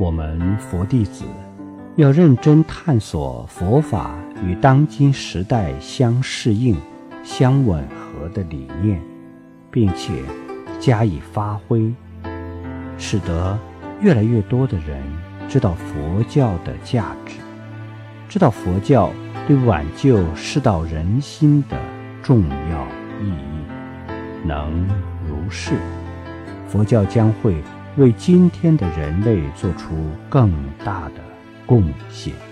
我们佛弟子要认真探索佛法与当今时代相适应、相吻合的理念，并且加以发挥，使得越来越多的人知道佛教的价值，知道佛教对挽救世道人心的重要意义。能如是，佛教将会。为今天的人类做出更大的贡献。